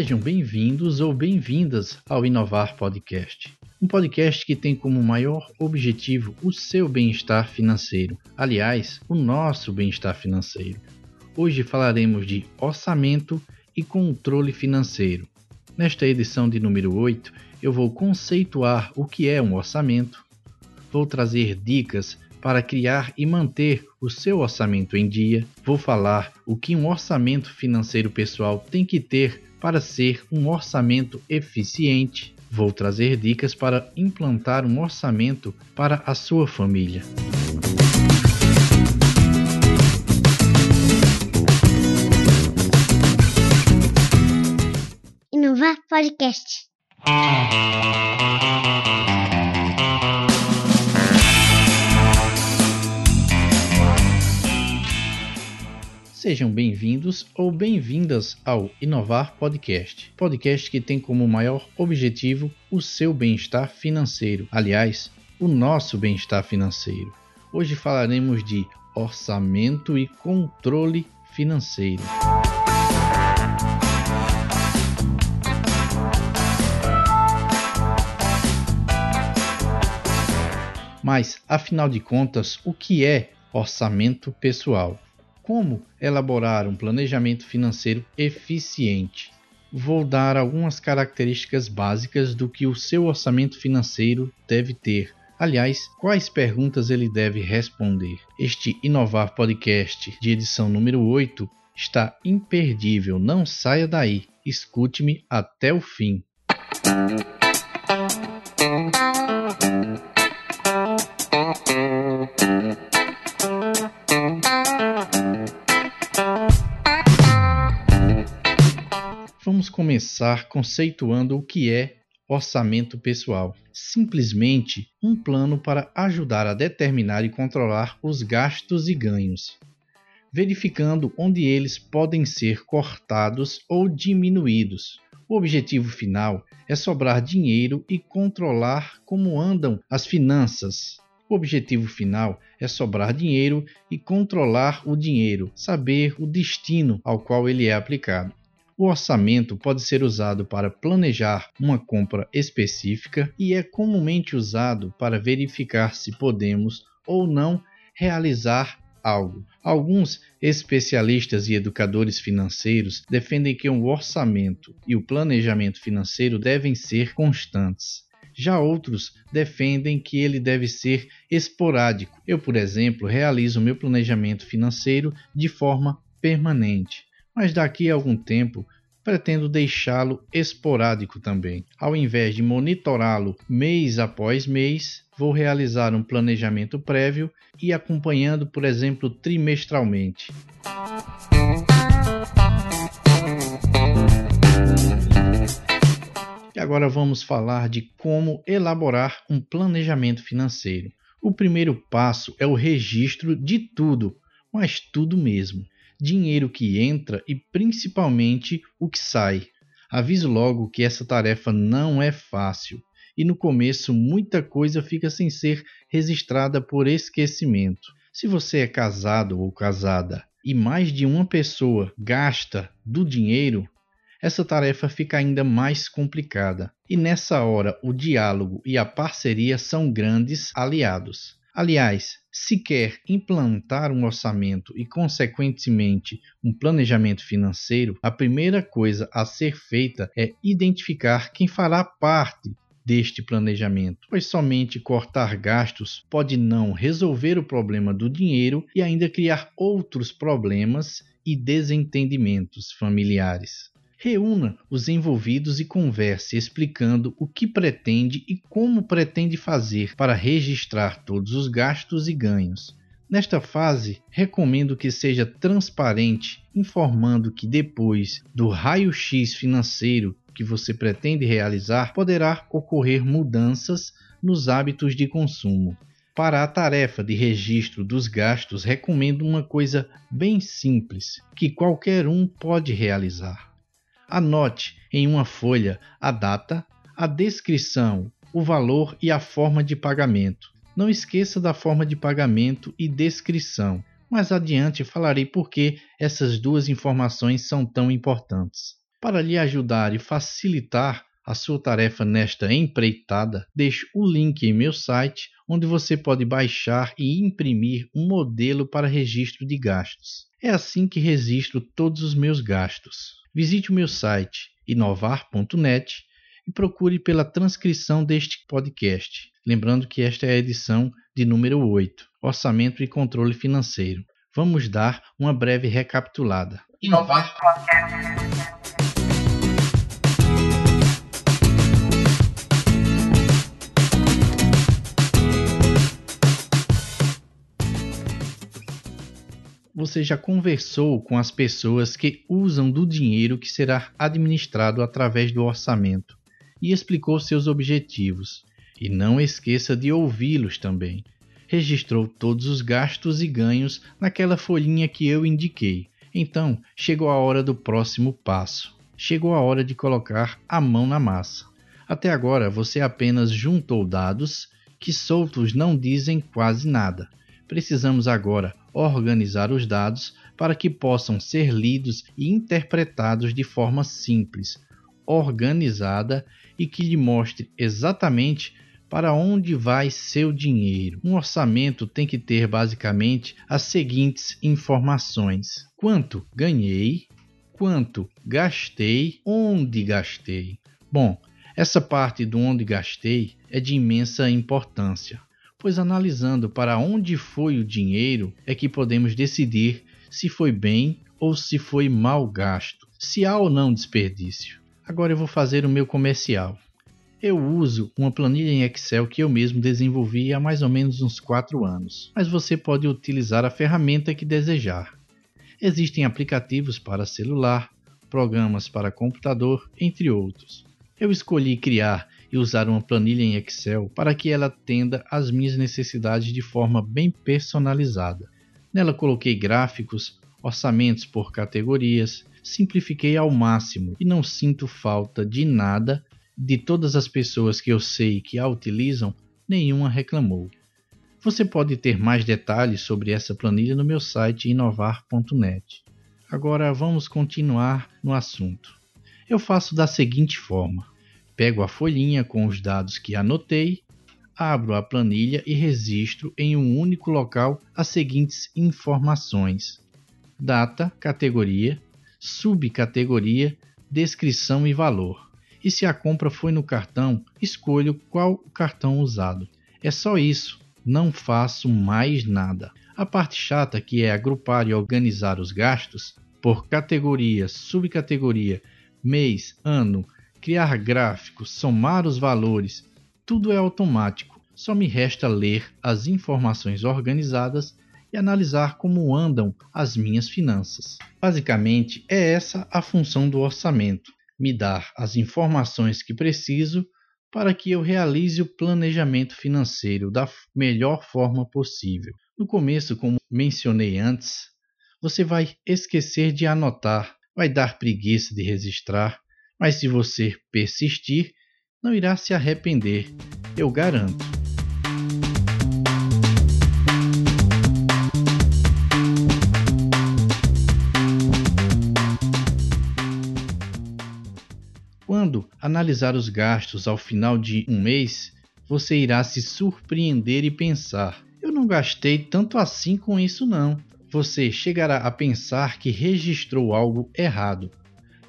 Sejam bem-vindos ou bem-vindas ao Inovar Podcast. Um podcast que tem como maior objetivo o seu bem-estar financeiro. Aliás, o nosso bem-estar financeiro. Hoje falaremos de orçamento e controle financeiro. Nesta edição de número 8, eu vou conceituar o que é um orçamento, vou trazer dicas para criar e manter o seu orçamento em dia, vou falar o que um orçamento financeiro pessoal tem que ter para ser um orçamento eficiente. Vou trazer dicas para implantar um orçamento para a sua família. Inovar Podcast. Sejam bem-vindos ou bem-vindas ao Inovar Podcast, podcast que tem como maior objetivo o seu bem-estar financeiro, aliás, o nosso bem-estar financeiro. Hoje falaremos de orçamento e controle financeiro. Mas, afinal de contas, o que é orçamento pessoal? Como elaborar um planejamento financeiro eficiente? Vou dar algumas características básicas do que o seu orçamento financeiro deve ter. Aliás, quais perguntas ele deve responder? Este Inovar Podcast de edição número 8 está imperdível. Não saia daí. Escute-me até o fim. Vamos começar conceituando o que é orçamento pessoal. Simplesmente um plano para ajudar a determinar e controlar os gastos e ganhos, verificando onde eles podem ser cortados ou diminuídos. O objetivo final é sobrar dinheiro e controlar como andam as finanças. O objetivo final é sobrar dinheiro e controlar o dinheiro, saber o destino ao qual ele é aplicado. O orçamento pode ser usado para planejar uma compra específica e é comumente usado para verificar se podemos ou não realizar algo. Alguns especialistas e educadores financeiros defendem que o orçamento e o planejamento financeiro devem ser constantes. Já outros defendem que ele deve ser esporádico. Eu, por exemplo, realizo meu planejamento financeiro de forma permanente mas daqui a algum tempo pretendo deixá-lo esporádico também. Ao invés de monitorá-lo mês após mês, vou realizar um planejamento prévio e acompanhando, por exemplo, trimestralmente. E agora vamos falar de como elaborar um planejamento financeiro. O primeiro passo é o registro de tudo, mas tudo mesmo dinheiro que entra e principalmente o que sai. Aviso logo que essa tarefa não é fácil e no começo muita coisa fica sem ser registrada por esquecimento. Se você é casado ou casada e mais de uma pessoa gasta do dinheiro, essa tarefa fica ainda mais complicada. E nessa hora, o diálogo e a parceria são grandes aliados. Aliás, se quer implantar um orçamento e, consequentemente, um planejamento financeiro, a primeira coisa a ser feita é identificar quem fará parte deste planejamento, pois somente cortar gastos pode não resolver o problema do dinheiro e ainda criar outros problemas e desentendimentos familiares. Reúna os envolvidos e converse explicando o que pretende e como pretende fazer para registrar todos os gastos e ganhos. Nesta fase, recomendo que seja transparente, informando que depois do raio-x financeiro que você pretende realizar, poderá ocorrer mudanças nos hábitos de consumo. Para a tarefa de registro dos gastos, recomendo uma coisa bem simples que qualquer um pode realizar Anote em uma folha a data, a descrição, o valor e a forma de pagamento. Não esqueça da forma de pagamento e descrição. Mais adiante falarei por que essas duas informações são tão importantes. Para lhe ajudar e facilitar a sua tarefa nesta empreitada, deixo o link em meu site, onde você pode baixar e imprimir um modelo para registro de gastos. É assim que registro todos os meus gastos. Visite o meu site inovar.net e procure pela transcrição deste podcast. Lembrando que esta é a edição de número 8, Orçamento e Controle Financeiro. Vamos dar uma breve recapitulada. Inovar Você já conversou com as pessoas que usam do dinheiro que será administrado através do orçamento e explicou seus objetivos. E não esqueça de ouvi-los também. Registrou todos os gastos e ganhos naquela folhinha que eu indiquei. Então, chegou a hora do próximo passo. Chegou a hora de colocar a mão na massa. Até agora você apenas juntou dados que soltos não dizem quase nada. Precisamos agora organizar os dados para que possam ser lidos e interpretados de forma simples, organizada e que lhe mostre exatamente para onde vai seu dinheiro. Um orçamento tem que ter basicamente as seguintes informações: quanto ganhei, quanto gastei, onde gastei. Bom, essa parte do onde gastei é de imensa importância pois analisando para onde foi o dinheiro é que podemos decidir se foi bem ou se foi mal gasto, se há ou não desperdício. Agora eu vou fazer o meu comercial. Eu uso uma planilha em Excel que eu mesmo desenvolvi há mais ou menos uns 4 anos, mas você pode utilizar a ferramenta que desejar. Existem aplicativos para celular, programas para computador, entre outros. Eu escolhi criar e usar uma planilha em Excel para que ela atenda às minhas necessidades de forma bem personalizada. Nela coloquei gráficos, orçamentos por categorias, simplifiquei ao máximo e não sinto falta de nada. De todas as pessoas que eu sei que a utilizam, nenhuma reclamou. Você pode ter mais detalhes sobre essa planilha no meu site inovar.net. Agora vamos continuar no assunto. Eu faço da seguinte forma: Pego a folhinha com os dados que anotei, abro a planilha e registro em um único local as seguintes informações: data, categoria, subcategoria, descrição e valor. E se a compra foi no cartão, escolho qual o cartão usado. É só isso, não faço mais nada. A parte chata, que é agrupar e organizar os gastos por categoria, subcategoria, mês, ano, criar gráficos, somar os valores, tudo é automático. Só me resta ler as informações organizadas e analisar como andam as minhas finanças. Basicamente, é essa a função do orçamento: me dar as informações que preciso para que eu realize o planejamento financeiro da melhor forma possível. No começo, como mencionei antes, você vai esquecer de anotar, vai dar preguiça de registrar, mas se você persistir, não irá se arrepender, eu garanto. Quando analisar os gastos ao final de um mês, você irá se surpreender e pensar: eu não gastei tanto assim com isso, não. Você chegará a pensar que registrou algo errado,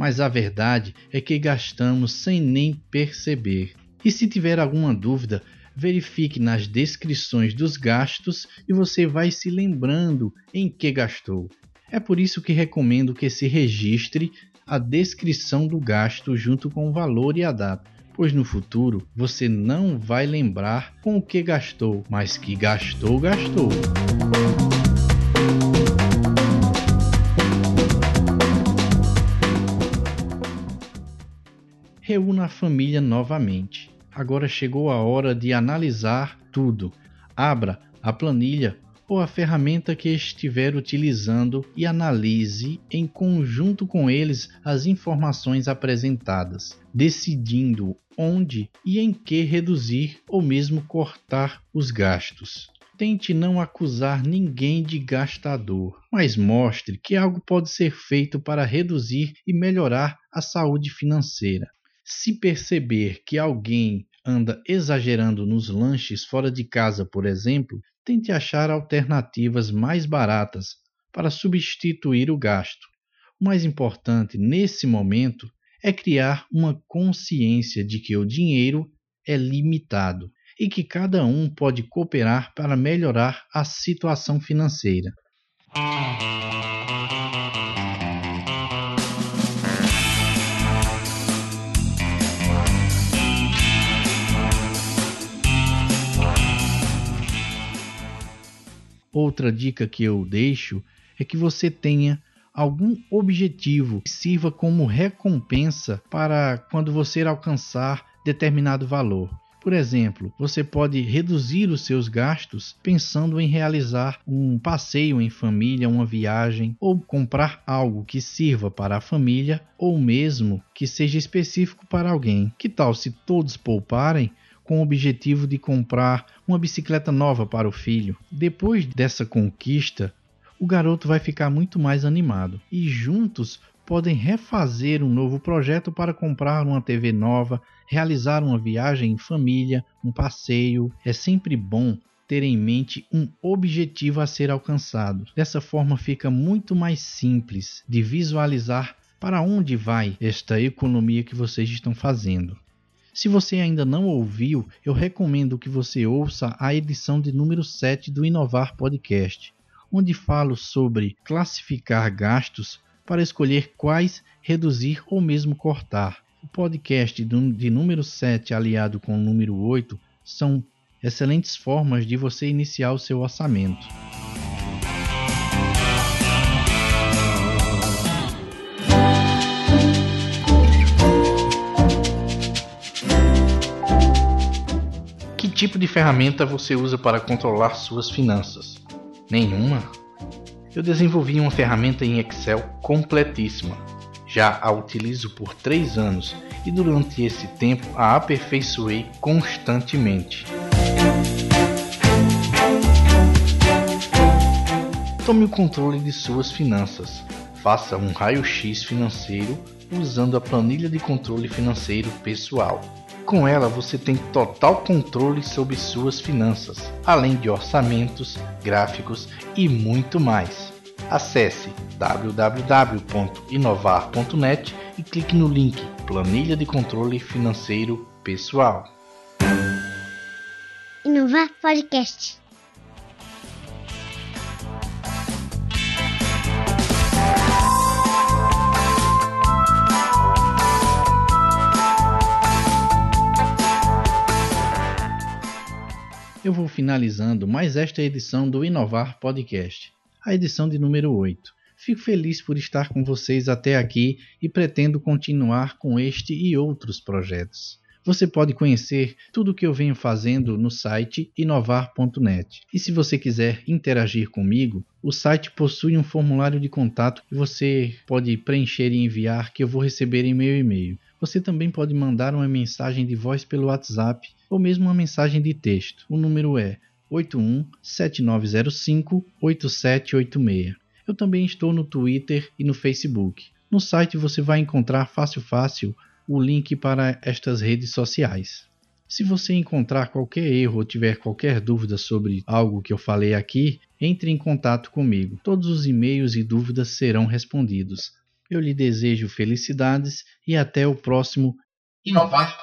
mas a verdade é que gastamos sem nem perceber. E se tiver alguma dúvida, verifique nas descrições dos gastos e você vai se lembrando em que gastou. É por isso que recomendo que se registre a descrição do gasto junto com o valor e a data, pois no futuro você não vai lembrar com o que gastou, mas que gastou, gastou. Reúna a família novamente. Agora chegou a hora de analisar tudo. Abra a planilha ou a ferramenta que estiver utilizando e analise em conjunto com eles as informações apresentadas, decidindo onde e em que reduzir ou mesmo cortar os gastos. Tente não acusar ninguém de gastador, mas mostre que algo pode ser feito para reduzir e melhorar a saúde financeira. Se perceber que alguém anda exagerando nos lanches fora de casa, por exemplo, tente achar alternativas mais baratas para substituir o gasto. O mais importante nesse momento é criar uma consciência de que o dinheiro é limitado e que cada um pode cooperar para melhorar a situação financeira. Outra dica que eu deixo é que você tenha algum objetivo que sirva como recompensa para quando você alcançar determinado valor. Por exemplo, você pode reduzir os seus gastos pensando em realizar um passeio em família, uma viagem, ou comprar algo que sirva para a família ou mesmo que seja específico para alguém. Que tal se todos pouparem? Com o objetivo de comprar uma bicicleta nova para o filho. Depois dessa conquista, o garoto vai ficar muito mais animado e juntos podem refazer um novo projeto para comprar uma TV nova, realizar uma viagem em família, um passeio. É sempre bom ter em mente um objetivo a ser alcançado. Dessa forma fica muito mais simples de visualizar para onde vai esta economia que vocês estão fazendo. Se você ainda não ouviu, eu recomendo que você ouça a edição de número 7 do Inovar Podcast, onde falo sobre classificar gastos para escolher quais reduzir ou mesmo cortar. O podcast de número 7 aliado com o número 8 são excelentes formas de você iniciar o seu orçamento. Tipo de ferramenta você usa para controlar suas finanças? Nenhuma? eu desenvolvi uma ferramenta em Excel completíssima. Já a utilizo por três anos e durante esse tempo a aperfeiçoei constantemente. Tome o controle de suas finanças. Faça um raio-x financeiro usando a planilha de controle financeiro pessoal. Com ela você tem total controle sobre suas finanças, além de orçamentos, gráficos e muito mais. Acesse www.inovar.net e clique no link Planilha de Controle Financeiro Pessoal. Inovar Podcast. Eu vou finalizando mais esta edição do Inovar Podcast, a edição de número 8. Fico feliz por estar com vocês até aqui e pretendo continuar com este e outros projetos. Você pode conhecer tudo o que eu venho fazendo no site inovar.net. E se você quiser interagir comigo, o site possui um formulário de contato que você pode preencher e enviar que eu vou receber em meu e-mail. Você também pode mandar uma mensagem de voz pelo WhatsApp ou mesmo uma mensagem de texto. O número é 8179058786. Eu também estou no Twitter e no Facebook. No site você vai encontrar fácil fácil o link para estas redes sociais. Se você encontrar qualquer erro ou tiver qualquer dúvida sobre algo que eu falei aqui, entre em contato comigo. Todos os e-mails e dúvidas serão respondidos. Eu lhe desejo felicidades e até o próximo Inovar